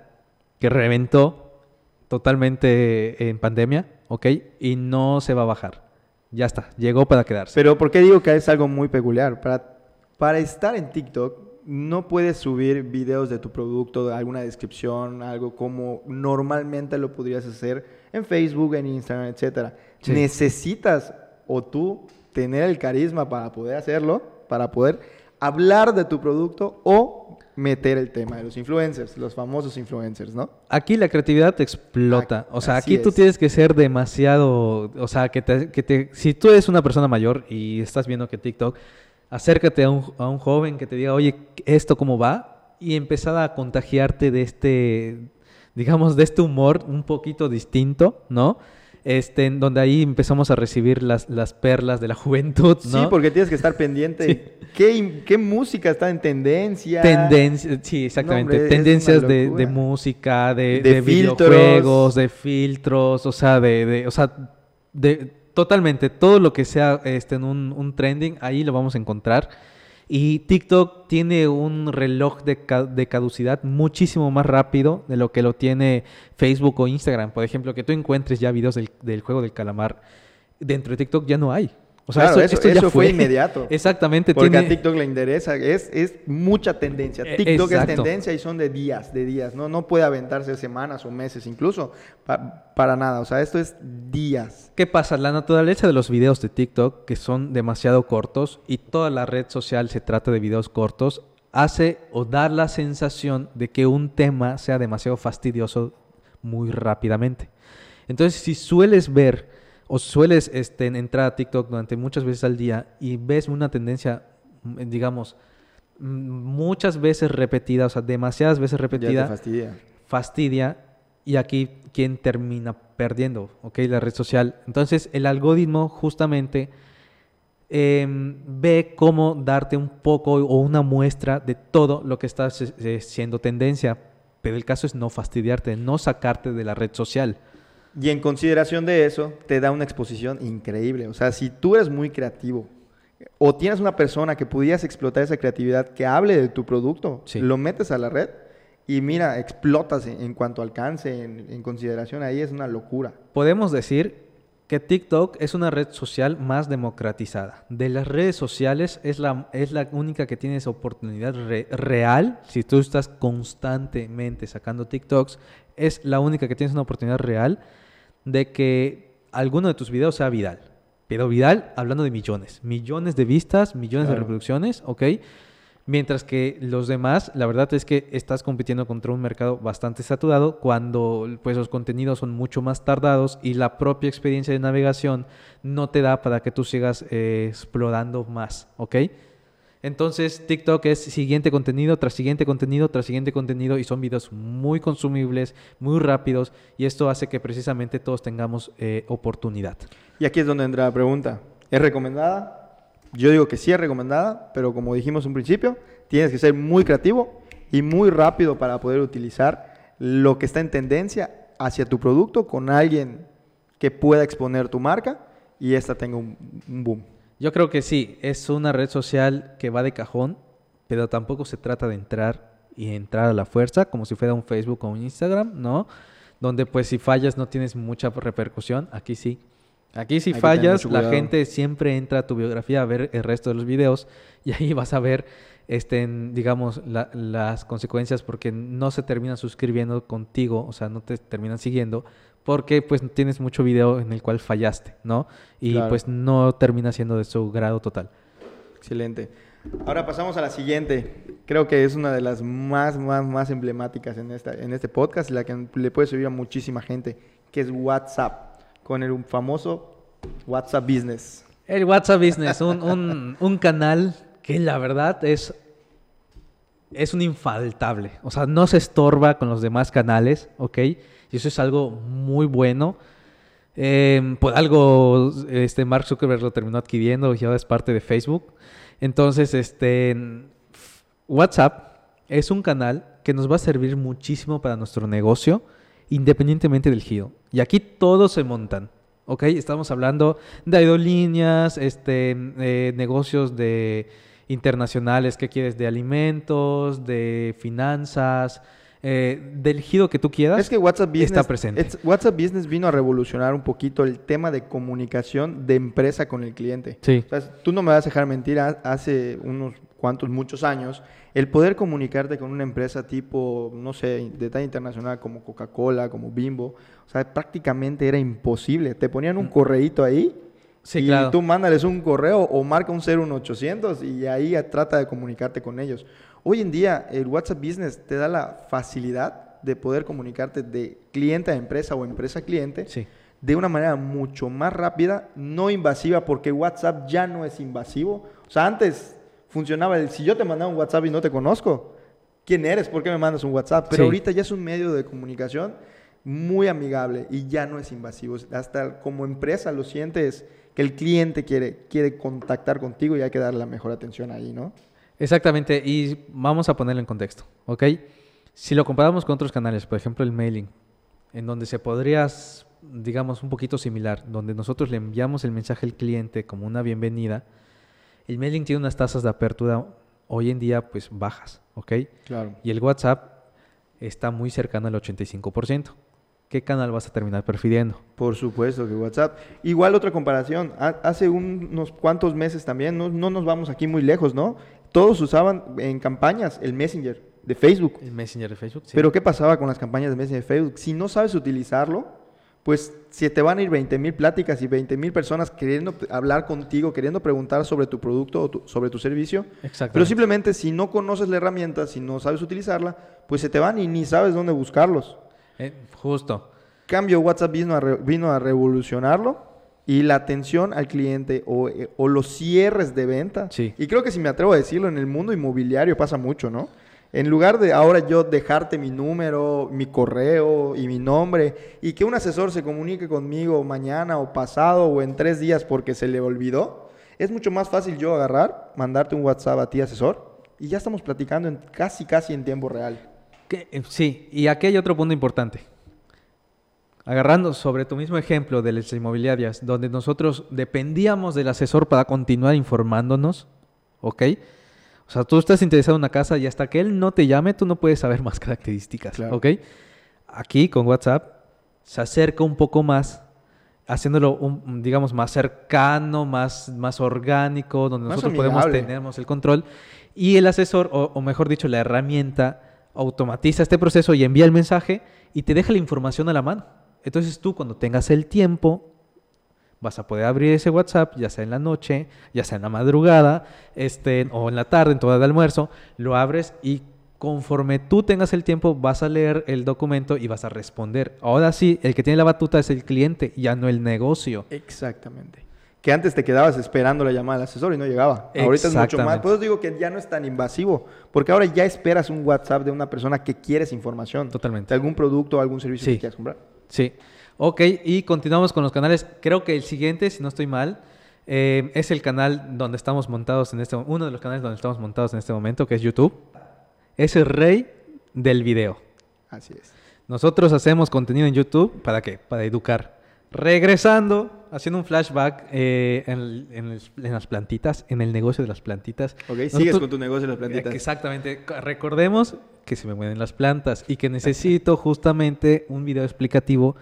B: que reventó totalmente en pandemia, ¿ok? Y no se va a bajar. Ya está, llegó para quedarse.
A: Pero ¿por qué digo que es algo muy peculiar? Para, para estar en TikTok no puedes subir videos de tu producto, de alguna descripción, algo como normalmente lo podrías hacer en Facebook, en Instagram.
B: Sí.
A: Necesitas o tú tener el carisma para poder hacerlo, para poder hablar de tu producto o meter el tema de los influencers, los famosos influencers, ¿no?
B: Aquí la creatividad te explota. O sea, aquí tú
A: es.
B: tienes que ser demasiado. O sea, que te, que te- Si tú eres una persona mayor y estás viendo que TikTok, acércate a un, a un joven que te diga, oye, ¿esto cómo va? Y empezar a contagiarte de este. Digamos, de este humor un poquito distinto, ¿no? Este, en donde ahí empezamos a recibir las, las perlas de la juventud, ¿no?
A: Sí, porque tienes que estar pendiente de qué, qué música está en tendencia.
B: Tendencias, sí, exactamente.
A: hombre,
B: Tendencias de, de música, de,
A: De
B: de videojuegos, de filtros, o sea, de, de- o sea, de totalmente todo lo que sea este en un, un trending, ahí lo vamos a encontrar. Y TikTok tiene un reloj de, de caducidad muchísimo más rápido de lo que lo tiene Facebook o Instagram. Por ejemplo, que tú encuentres ya videos del juego del calamar. Dentro de TikTok ya no hay. O sea,
A: Claro, eso- fue inmediato.
B: Exactamente.
A: Porque
B: tiene-
A: a TikTok le interesa, es, es mucha tendencia.
B: Eh,
A: TikTok es tendencia y son de días, de días. No, no puede aventarse semanas o meses incluso, pa- para nada. O sea, esto es días.
B: ¿Qué pasa? La naturaleza de los videos de TikTok, que son demasiado cortos, y toda la red social se trata de videos cortos, hace o da la sensación de que un tema sea demasiado fastidioso muy rápidamente. Entonces, si sueles ver o sueles este, entrar a TikTok durante muchas veces al día y ves una tendencia, mm, digamos, mm, muchas veces repetida, o sea, demasiadas veces
A: te
B: repetida,
A: fastidia.
B: fastidia y aquí quién termina perdiendo, ¿ok? La red social. Entonces el algoritmo justamente em, ve cómo darte un poco o una muestra de todo lo que está se- siendo tendencia. Pero el caso es no fastidiarte, no sacarte de la red social.
A: Y en consideración de eso, te da una exposición increíble. O sea, si tú eres muy creativo o tienes una persona que pudieras explotar esa creatividad, que hable de tu producto,
B: Sí.
A: lo metes a la red y mira, explotas en, cuanto alcance, en, en consideración, ahí es una locura.
B: Podemos decir que TikTok es una red social más democratizada. De las redes sociales es la, es la única que tienes oportunidad re- real. Si tú estás constantemente sacando TikToks, es la única que tienes una oportunidad real de que alguno de tus videos sea viral. Pero viral hablando de millones. Millones de vistas, millones de reproducciones, ¿ok? Mientras que los demás, la verdad es que estás compitiendo contra un mercado bastante saturado cuando pues los contenidos son mucho más tardados y la propia experiencia de navegación no te da para que tú sigas eh, explorando más, ¿ok? Entonces TikTok es siguiente contenido tras siguiente contenido tras siguiente contenido y son videos muy consumibles, muy rápidos y esto hace que precisamente todos tengamos eh, oportunidad.
A: Y aquí es donde entra la pregunta. ¿Es recomendada? Yo digo que sí es recomendada, pero como dijimos en principio, tienes que ser muy creativo y muy rápido para poder utilizar lo que está en tendencia hacia tu producto con alguien que pueda exponer tu marca y esta tenga un boom.
B: Yo creo que sí, es una red social que va de cajón, pero tampoco se trata de entrar y entrar a la fuerza como si fuera un Facebook o un Instagram, ¿no? Donde pues si fallas no tienes mucha repercusión, aquí sí. Aquí si
A: Hay
B: fallas, la gente siempre entra a tu biografía a ver el resto de los videos y ahí vas a ver, este, digamos, la- las consecuencias porque no se terminan suscribiendo contigo, o sea, no te terminan siguiendo porque pues tienes mucho video en el cual fallaste, ¿no? Y
A: Claro.
B: pues no termina siendo de su grado total.
A: Excelente. Ahora pasamos a la siguiente. Creo que es una de las más, más, más emblemáticas en, esta, en este podcast, la que le puede servir a muchísima gente, que es WhatsApp, con el famoso WhatsApp Business.
B: El WhatsApp Business, un, un- un canal que la verdad es, es un infaltable. O sea, no se estorba con los demás canales, ¿ok? Y eso es algo muy bueno. Eh, por algo, este Mark Zuckerberg lo terminó adquiriendo y ahora es parte de Facebook. Entonces, este WhatsApp es un canal que nos va a servir muchísimo para nuestro negocio, independientemente del giro. Y aquí todos se montan. ¿Ok? Estamos hablando de aerolíneas, este, eh, negocios de internacionales, ¿qué quieres? De alimentos, de finanzas, eh, del giro que tú quieras.
A: Es que WhatsApp Business,
B: está presente.
A: es- WhatsApp Business vino a revolucionar un poquito el tema de comunicación de empresa con el cliente.
B: Sí.
A: O sea, tú no me vas a dejar mentir, ha- hace unos cuantos, muchos años, el poder comunicarte con una empresa tipo, no sé, de talla internacional como Coca-Cola, como Bimbo, o sea, prácticamente era imposible. Te ponían un correíto ahí
B: Mm. Sí,
A: y
B: claro.
A: tú mándales un correo o marca un 01800 y ahí trata de comunicarte con ellos. Hoy en día el WhatsApp Business te da la facilidad de poder comunicarte de cliente a empresa o empresa a cliente
B: Sí.
A: de una manera mucho más rápida, no invasiva, porque WhatsApp ya no es invasivo. O sea, antes funcionaba el, si yo te mandaba un WhatsApp y no te conozco, ¿quién eres? ¿Por qué me mandas un WhatsApp? Pero
B: Sí.
A: ahorita ya es un medio de comunicación muy amigable y ya no es invasivo. Hasta como empresa lo sientes que el cliente quiere, quiere contactar contigo y hay que darle la mejor atención ahí, ¿no?
B: Exactamente, y vamos a ponerlo en contexto, ¿ok? Si lo comparamos con otros canales, por ejemplo el mailing, en donde se podría, digamos, un poquito similar, donde nosotros le enviamos el mensaje al cliente como una bienvenida, el mailing tiene unas tasas de apertura hoy en día pues bajas, ¿ok?
A: Claro.
B: Y el WhatsApp está muy cercano al 85%. ¿Qué canal vas a terminar prefiriendo?
A: Por supuesto que WhatsApp. Igual otra comparación. Ha- Hace unos cuantos meses también, no, no nos vamos aquí muy lejos, ¿no? Todos usaban en campañas el Messenger de Facebook.
B: El Messenger de Facebook. sí.
A: Pero ¿qué pasaba con las campañas de Messenger de Facebook? Si no sabes utilizarlo, pues se te van a ir 20 mil pláticas y 20 mil personas queriendo hablar contigo, queriendo preguntar sobre tu producto o tu- sobre tu servicio. Pero
B: Exactamente.
A: simplemente si no conoces la herramienta, si no sabes utilizarla, pues se te van y ni sabes dónde buscarlos.
B: Eh, justo.
A: Cambio WhatsApp vino a, re- vino a revolucionarlo y la atención al cliente o, eh, o los cierres de venta.
B: Sí.
A: Y creo que si me atrevo a decirlo, en el mundo inmobiliario pasa mucho, ¿no? En lugar de ahora yo dejarte mi número, mi correo y mi nombre y que un asesor se comunique conmigo mañana o pasado o en tres días porque se le olvidó, Es mucho más fácil yo agarrar, mandarte un WhatsApp a ti, asesor, y ya estamos platicando en casi, casi en tiempo real.
B: Que- eh, Sí, y aquí hay otro punto importante. Agarrando sobre tu mismo ejemplo de las inmobiliarias, donde nosotros dependíamos del asesor para continuar informándonos, ¿ok? O sea, tú estás interesado en una casa y hasta que él no te llame, tú no puedes saber más características,
A: Claro.
B: ¿ok? Aquí con WhatsApp se acerca un poco más, haciéndolo, un- digamos, más cercano, más, más orgánico, donde
A: Más
B: nosotros podemos
A: amigable.
B: tenemos el control. Y el asesor, o, o mejor dicho, la herramienta, automatiza este proceso y envía el mensaje y te deja la información a la mano. Entonces tú, cuando tengas el tiempo, vas a poder abrir ese WhatsApp, ya sea en la noche, ya sea en la madrugada, este, o en la tarde, en hora de almuerzo, lo abres y conforme tú tengas el tiempo, vas a leer el documento y vas a responder. Ahora sí, el que tiene la batuta es el cliente, ya no el negocio.
A: Exactamente. Que antes te quedabas esperando la llamada del asesor y no llegaba. Ahorita es mucho más. Por eso digo que ya no es tan invasivo. Porque ahora ya esperas un WhatsApp de una persona que quieres información.
B: Totalmente.
A: De algún producto o algún servicio
B: Sí.
A: que quieras comprar.
B: Sí. Ok, y continuamos con los canales. Creo que el siguiente, si no estoy mal, eh, es el canal donde estamos montados en este uno de los canales donde estamos montados en este momento, que es YouTube. Es el rey del video.
A: Así es.
B: Nosotros hacemos contenido en YouTube, ¿para qué? Para educar. Regresando, haciendo un flashback eh, en, en el- en las plantitas, en el negocio de las plantitas.
A: Ok, sigues con tu negocio de las plantitas.
B: Exactamente. Recordemos que se me mueren las plantas y que necesito justamente un video explicativo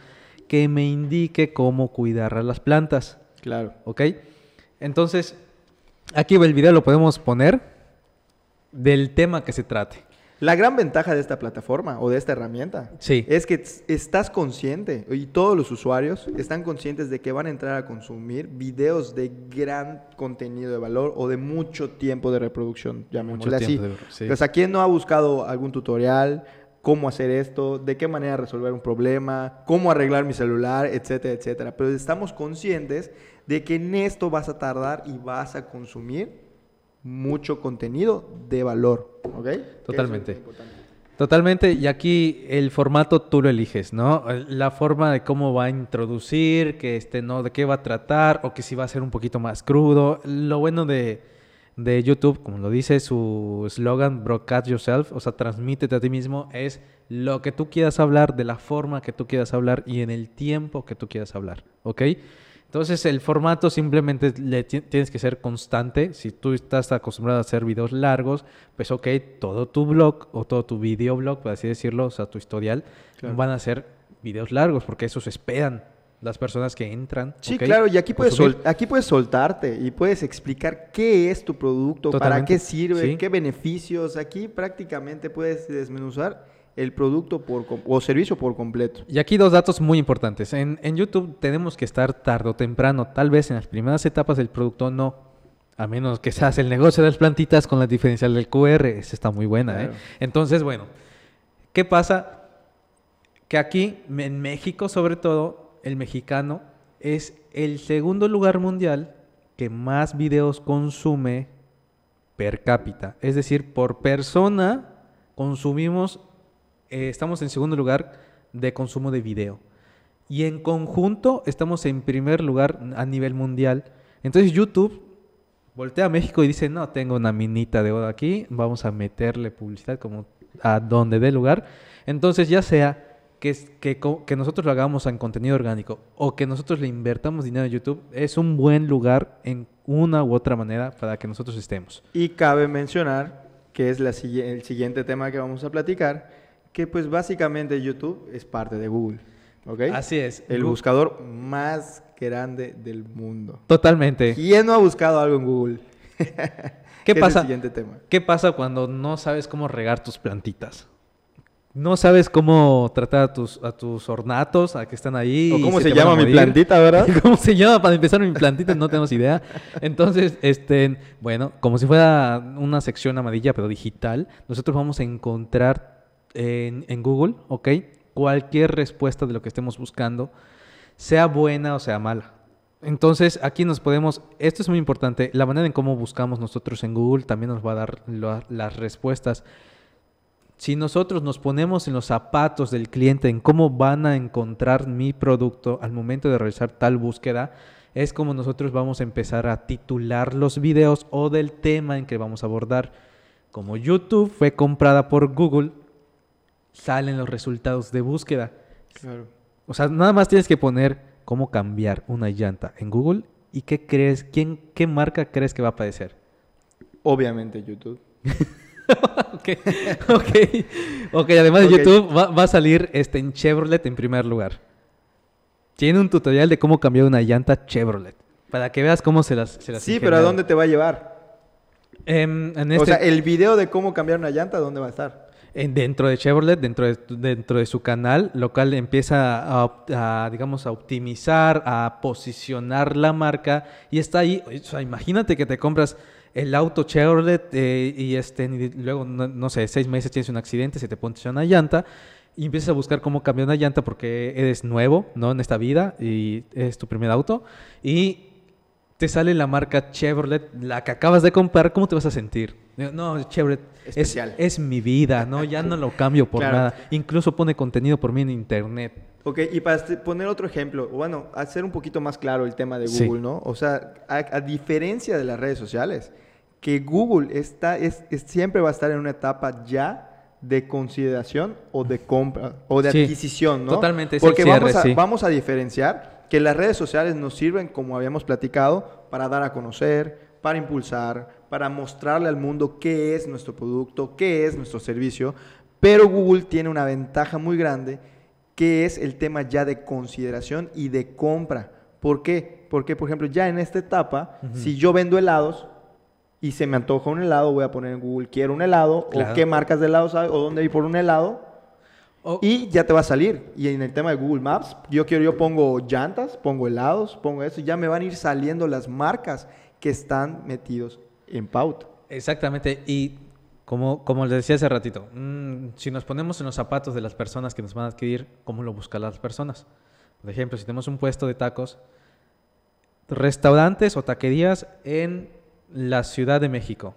B: que me indique cómo cuidar a las plantas.
A: Claro.
B: ¿Ok? Entonces, aquí el video lo podemos poner del tema que se trate.
A: La gran ventaja de esta plataforma o de esta herramienta
B: Sí.
A: es que estás consciente y todos los usuarios están conscientes de que van a entrar a consumir videos de gran contenido de valor o de mucho tiempo de reproducción, llamémosle así.
B: de- sí.
A: Pues a quién no ha buscado algún tutorial, cómo hacer esto, de qué manera resolver un problema, cómo arreglar mi celular, etcétera, etcétera. Pero estamos conscientes de que en esto vas a tardar y vas a consumir mucho contenido de valor, ¿ok? Es
B: Totalmente. Totalmente, y aquí el formato tú lo eliges, ¿no? La forma de cómo va a introducir, que este, no, de qué va a tratar, o que si va a ser un poquito más crudo. Lo bueno de, de YouTube, como lo dice su slogan, broadcast yourself, o sea, transmítete a ti mismo, es lo que tú quieras hablar, de la forma que tú quieras hablar y en el tiempo que tú quieras hablar, ¿ok? Entonces el formato simplemente le ti- tienes que ser constante. Si tú estás acostumbrado a hacer videos largos, pues ok, todo tu blog o todo tu videoblog, por así decirlo, o sea, tu historial,
A: Claro.
B: van a ser videos largos porque eso se esperan las personas que entran.
A: Sí, claro, y aquí puedes, sol- aquí puedes soltarte y puedes explicar qué es tu producto, para qué sirve,
B: sí.
A: qué beneficios. Aquí prácticamente puedes desmenuzar el producto por o servicio por completo.
B: Y aquí dos datos muy importantes. En, en YouTube tenemos que estar tarde o temprano. Tal vez en las primeras etapas del producto no. A menos que seas el negocio de las plantitas con la diferencial del QR. Esa está muy buena, ¿eh? Entonces, bueno. ¿Qué pasa? Que aquí, en México sobre todo, el mexicano es el segundo lugar mundial que más videos consume per cápita. Es decir, por persona consumimos, eh, estamos en segundo lugar de consumo de video. Y en conjunto estamos en primer lugar a nivel mundial. Entonces YouTube voltea a México y dice, no, tengo una minita de oro aquí, vamos a meterle publicidad como a donde dé lugar. Entonces ya sea que, que, que nosotros lo hagamos en contenido orgánico o que nosotros le invertamos dinero a YouTube, es un buen lugar en una u otra manera para que nosotros estemos.
A: Y cabe mencionar que es el siguiente tema que vamos a platicar, que pues básicamente YouTube es parte de Google. ¿ok?
B: Así es.
A: El buscador más grande del mundo.
B: Totalmente.
A: ¿Quién no ha buscado algo en Google?
B: ¿Qué
A: Es
B: pasa?
A: el siguiente tema.
B: ¿Qué pasa cuando no sabes cómo regar tus plantitas? No sabes cómo tratar a tus, a tus ornatos, a que están ahí.
A: ¿O cómo se,
B: a
A: llama mi plantita, verdad?
B: ¿Cómo se llama para empezar mi plantita? No tenemos idea. Entonces, este, bueno, como si fuera una sección amarilla, pero digital, nosotros vamos a encontrar en, en Google, ¿ok? Cualquier respuesta de lo que estemos buscando, sea buena o sea mala. Entonces, aquí nos podemos, esto es muy importante, la manera en cómo buscamos nosotros en Google también nos va a dar lo- las respuestas. Si nosotros nos ponemos en los zapatos del cliente, en cómo van a encontrar mi producto al momento de realizar tal búsqueda, es como nosotros vamos a empezar a titular los videos o del tema en que vamos a abordar. Como YouTube fue comprada por Google, salen los resultados de búsqueda.
A: Claro.
B: O sea, nada más tienes que poner cómo cambiar una llanta en Google y qué crees, quién, qué marca crees que va a aparecer.
A: Obviamente YouTube.
B: ok, ok. Ok, además de. YouTube va, va a salir este en Chevrolet en primer lugar. Tiene un tutorial de cómo cambiar una llanta Chevrolet. Para que veas cómo se las, se las
A: Sí, pero ¿a dónde te va a llevar?
B: Em, en
A: O
B: este-
A: sea, el video de cómo cambiar una llanta, ¿dónde va a estar?
B: En- dentro de Chevrolet, dentro de, dentro de su canal local, empieza a, a, digamos, a optimizar, a posicionar la marca y está ahí. O sea, imagínate que te compras el auto Chevrolet eh, y este, luego, no, sé, seis meses tienes un accidente, se te pone una llanta y empiezas a buscar cómo cambiar una llanta porque eres nuevo, ¿no? En esta vida y es tu primer auto y te sale la marca Chevrolet, la que acabas de comprar, ¿cómo te vas a sentir? No, Chevrolet es, es mi vida, ¿no? Ya no lo cambio por
A: Claro.
B: nada. Incluso pone contenido por mí en internet.
A: Ok, y para poner otro ejemplo, bueno, hacer un poquito más claro el tema de
B: Sí.
A: Google, ¿no? O sea, a, a diferencia de las redes sociales, que Google está, es, es- siempre va a estar en una etapa ya de consideración o de compra o de
B: Sí,
A: adquisición, ¿no?
B: totalmente, es el
A: Porque
B: cierre,
A: vamos, a,
B: sí.
A: vamos a diferenciar que las redes sociales nos sirven, como habíamos platicado, para dar a conocer, para impulsar, para mostrarle al mundo qué es nuestro producto, qué es nuestro servicio, pero Google tiene una ventaja muy grande que es el tema ya de consideración y de compra. ¿Por qué? Porque, por ejemplo, ya en esta etapa, si yo vendo helados y se me antoja un helado, voy a poner en Google, quiero un helado,
B: Claro.
A: o qué marcas de helados hay, o dónde ir por un helado,
B: O-
A: y ya te va a salir. Y en el tema de Google Maps, yo quiero, yo pongo llantas, pongo helados, pongo eso, y ya me van a ir saliendo las marcas que están metidos en pauta.
B: Exactamente. Y como, como les decía hace ratito, mm, si nos ponemos en los zapatos de las personas que nos van a adquirir, ¿cómo lo buscan las personas? Por ejemplo, si tenemos un puesto de tacos, restaurantes o taquerías en la Ciudad de México.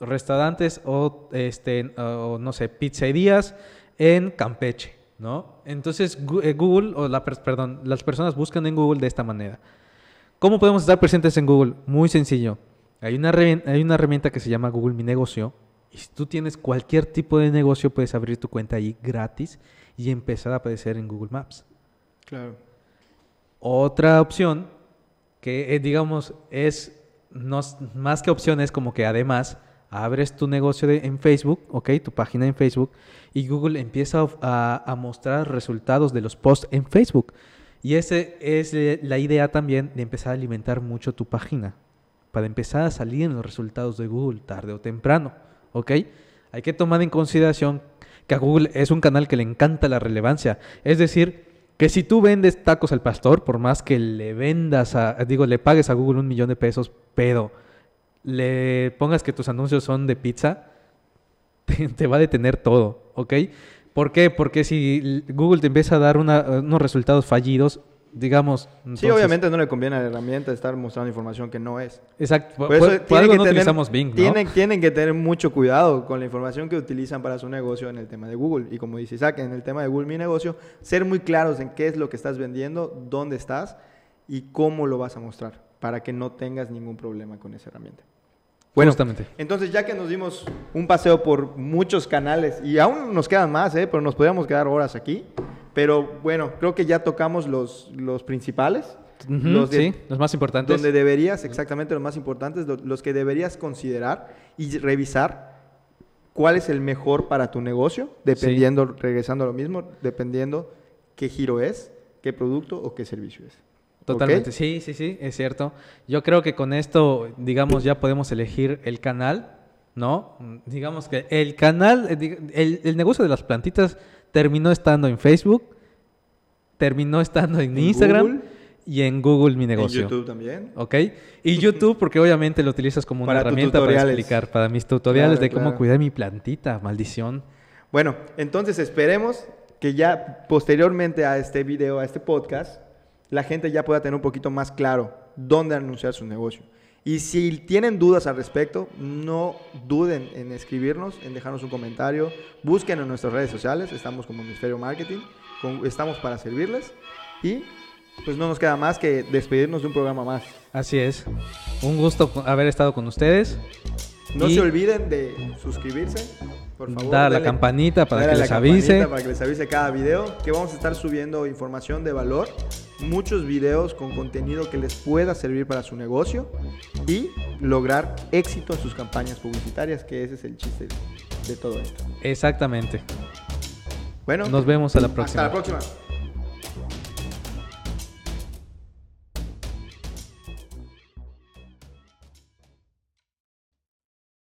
B: Restaurantes o, este, o no sé, pizzerías en Campeche, ¿no? Entonces eh, Google, o la, per- perdón, las personas buscan en Google de esta manera. ¿Cómo podemos estar presentes en Google? Muy sencillo. Hay una, hay una herramienta que se llama Google Mi Negocio. Y si tú tienes cualquier tipo de negocio, puedes abrir tu cuenta ahí gratis y empezar a aparecer en Google Maps.
A: Claro.
B: Otra opción que, eh, digamos, es no más que opción, es como que además abres tu negocio en Facebook, ¿ok? Tu página en Facebook y Google empieza a, a- mostrar resultados de los posts en Facebook. Y ese es la idea también de empezar a alimentar mucho tu página para empezar a salir en los resultados de Google tarde o temprano, ¿ok? Hay que tomar en consideración que a Google es un canal que le encanta la relevancia. Es decir, que si tú vendes tacos al pastor, por más que le vendas a, digo, le pagues a Google un millón de pesos, pero le pongas que tus anuncios son de pizza, te, te va a detener todo, ¿ok? ¿Por qué? Porque si Google te empieza a dar una- unos resultados fallidos, digamos...
A: Sí, obviamente no le conviene a la herramienta estar mostrando información que no es.
B: Exacto. Por,
A: Por eso
B: por- por
A: tienen
B: algo
A: que
B: no
A: tener-
B: utilizamos Bing, ¿no?
A: Tienen, tienen que tener mucho cuidado con la información que utilizan para su negocio en el tema de Google. Y como dice Isaac, en el tema de Google Mi Negocio, ser muy claros en qué es lo que estás vendiendo, dónde estás y cómo lo vas a mostrar para que no tengas ningún problema con esa herramienta. Bueno,
B: Justamente.
A: entonces ya que nos dimos un paseo por muchos canales y aún nos quedan más, ¿eh? pero nos podríamos quedar horas aquí. Pero bueno, creo que ya tocamos los, los principales.
B: Ujú,
A: los de-
B: sí, los más importantes.
A: donde deberías, exactamente los más importantes, lo- los que deberías considerar y revisar cuál es el mejor para tu negocio, dependiendo, regresando a lo mismo, dependiendo qué giro es, qué producto o qué servicio es.
B: Totalmente, sí, sí, sí, es cierto. Yo creo que con esto, digamos, ya podemos elegir el canal, ¿no? Digamos que el canal, eh, el, el negocio de las plantitas terminó estando en Facebook, terminó estando en,
A: En
B: Instagram
A: Google,
B: y en Google Mi Negocio.
A: YouTube también.
B: ¿Ok? Y YouTube, porque obviamente lo utilizas como una
A: Para
B: herramienta para explicar, para mis tutoriales
A: Claro,
B: de cómo
A: claro.
B: cuidar mi plantita, maldición.
A: Bueno, entonces esperemos que ya posteriormente a este video, a este podcast, la gente ya pueda tener un poquito más claro dónde anunciar su negocio. Y si tienen dudas al respecto, no duden en escribirnos, en dejarnos un comentario. Busquen en nuestras redes sociales, estamos como Hemisferio Marketing, con- estamos para servirles. Y pues no nos queda más que despedirnos de un programa más.
B: Así es. Un gusto haber estado con ustedes.
A: No
B: Y-
A: se olviden de suscribirse, por favor.
B: Dar la campanita para que les avise.
A: Para que les avise cada video, que vamos a estar subiendo información de valor, muchos videos con contenido que les pueda servir para su negocio y lograr éxito en sus campañas publicitarias, que ese es el chiste de todo esto.
B: Exactamente.
A: Bueno,
B: Nos vemos a la
A: hasta
B: próxima.
A: la próxima.